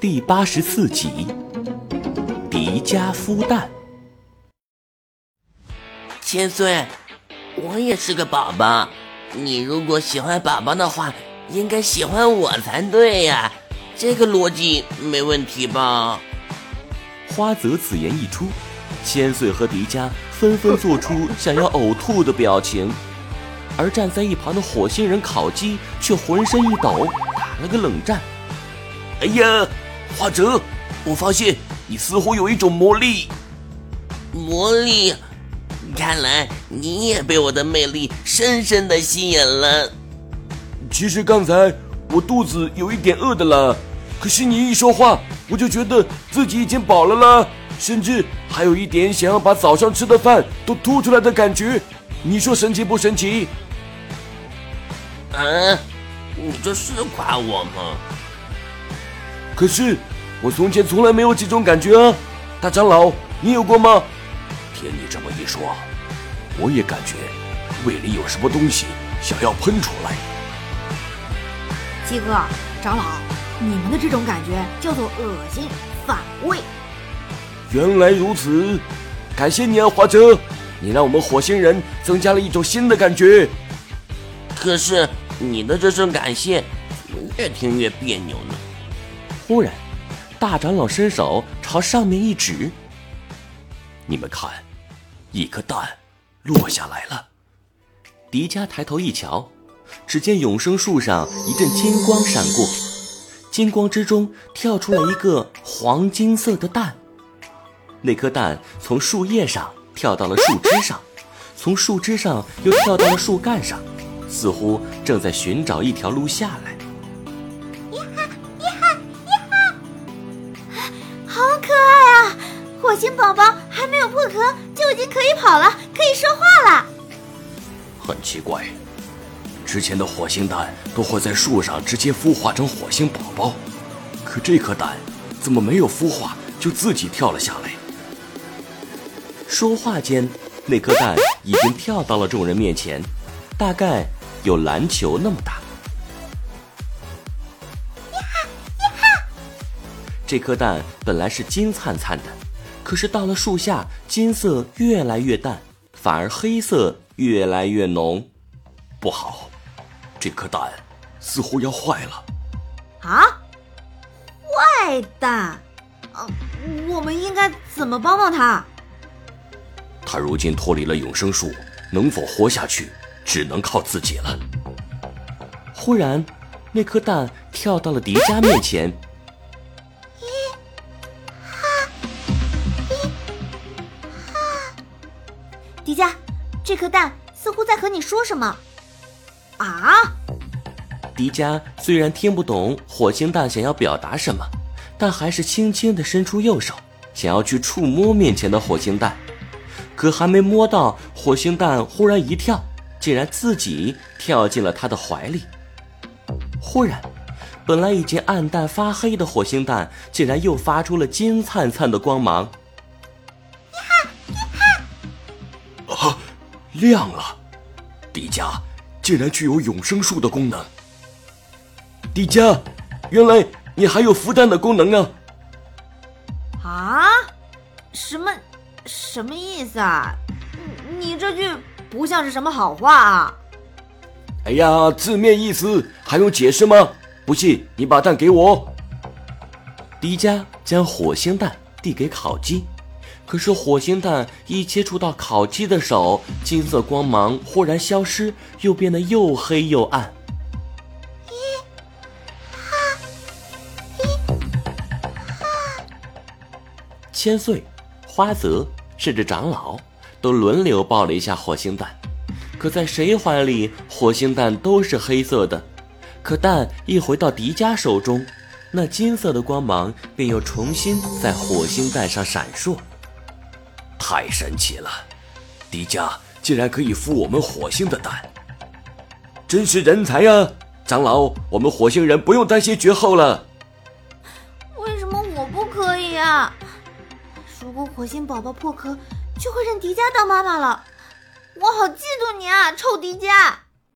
第八十四集，迪迦孵蛋。千岁，我也是个宝宝，你如果喜欢宝宝的话，应该喜欢我才对呀，这个逻辑没问题吧？花泽此言一出，千岁和迪迦纷纷做出想要呕吐的表情，而站在一旁的火星人烤鸡却浑身一抖，打了个冷战。哎呀！花泽，我发现你似乎有一种魔力。魔力，看来你也被我的魅力深深的吸引了。其实刚才我肚子有一点饿的了，可是你一说话，我就觉得自己已经饱了啦，甚至还有一点想要把早上吃的饭都吐出来的感觉。你说神奇不神奇？嗯，你这是夸我吗？可是，我从前从来没有这种感觉啊！大长老，你有过吗？听你这么一说，我也感觉胃里有什么东西想要喷出来。鸡哥，长老，你们的这种感觉叫做恶心反胃。原来如此，感谢你啊，华哲，你让我们火星人增加了一种新的感觉。可是你的这声感谢，越听越别扭呢。忽然，大长老伸手朝上面一指：“你们看，一颗蛋落下来了。”迪迦抬头一瞧，只见永生树上一阵金光闪过，金光之中跳出来一个黄金色的蛋。那颗蛋从树叶上跳到了树枝上，从树枝上又跳到了树干上，似乎正在寻找一条路下来。火星宝宝还没有破壳，就已经可以跑了，可以说话了。很奇怪，之前的火星蛋都会在树上直接孵化成火星宝宝，可这颗蛋怎么没有孵化就自己跳了下来？说话间，那颗蛋已经跳到了众人面前，大概有篮球那么大。呀哈呀哈！这颗蛋本来是金灿灿的。可是到了树下，金色越来越淡，反而黑色越来越浓。不好，这颗蛋似乎要坏了。啊，坏蛋！呃，我们应该怎么帮帮他？他如今脱离了永生树，能否活下去，只能靠自己了。忽然，那颗蛋跳到了迪迦面前。迪迦，这颗蛋似乎在和你说什么？啊！迪迦虽然听不懂火星蛋想要表达什么，但还是轻轻地伸出右手，想要去触摸面前的火星蛋。可还没摸到，火星蛋忽然一跳，竟然自己跳进了他的怀里。忽然，本来已经暗淡发黑的火星蛋，竟然又发出了金灿灿的光芒。亮了，迪迦竟然具有永生术的功能。迪迦，原来你还有孵蛋的功能啊！啊？什么？什么意思啊？你这句不像是什么好话啊！哎呀，字面意思还用解释吗？不信你把蛋给我。迪迦将火星蛋递给烤鸡。可是火星蛋一接触到烤鸡的手，金色光芒忽然消失，又变得又黑又暗。一哈一哈，千岁、花泽甚至长老都轮流抱了一下火星蛋，可在谁怀里，火星蛋都是黑色的。可蛋一回到迪迦手中，那金色的光芒便又重新在火星蛋上闪烁。太神奇了，迪迦竟然可以孵我们火星的蛋，真是人才啊！长老，我们火星人不用担心绝后了。为什么我不可以啊？如果火星宝宝破壳，就会认迪迦当妈妈了。我好嫉妒你啊，臭迪迦！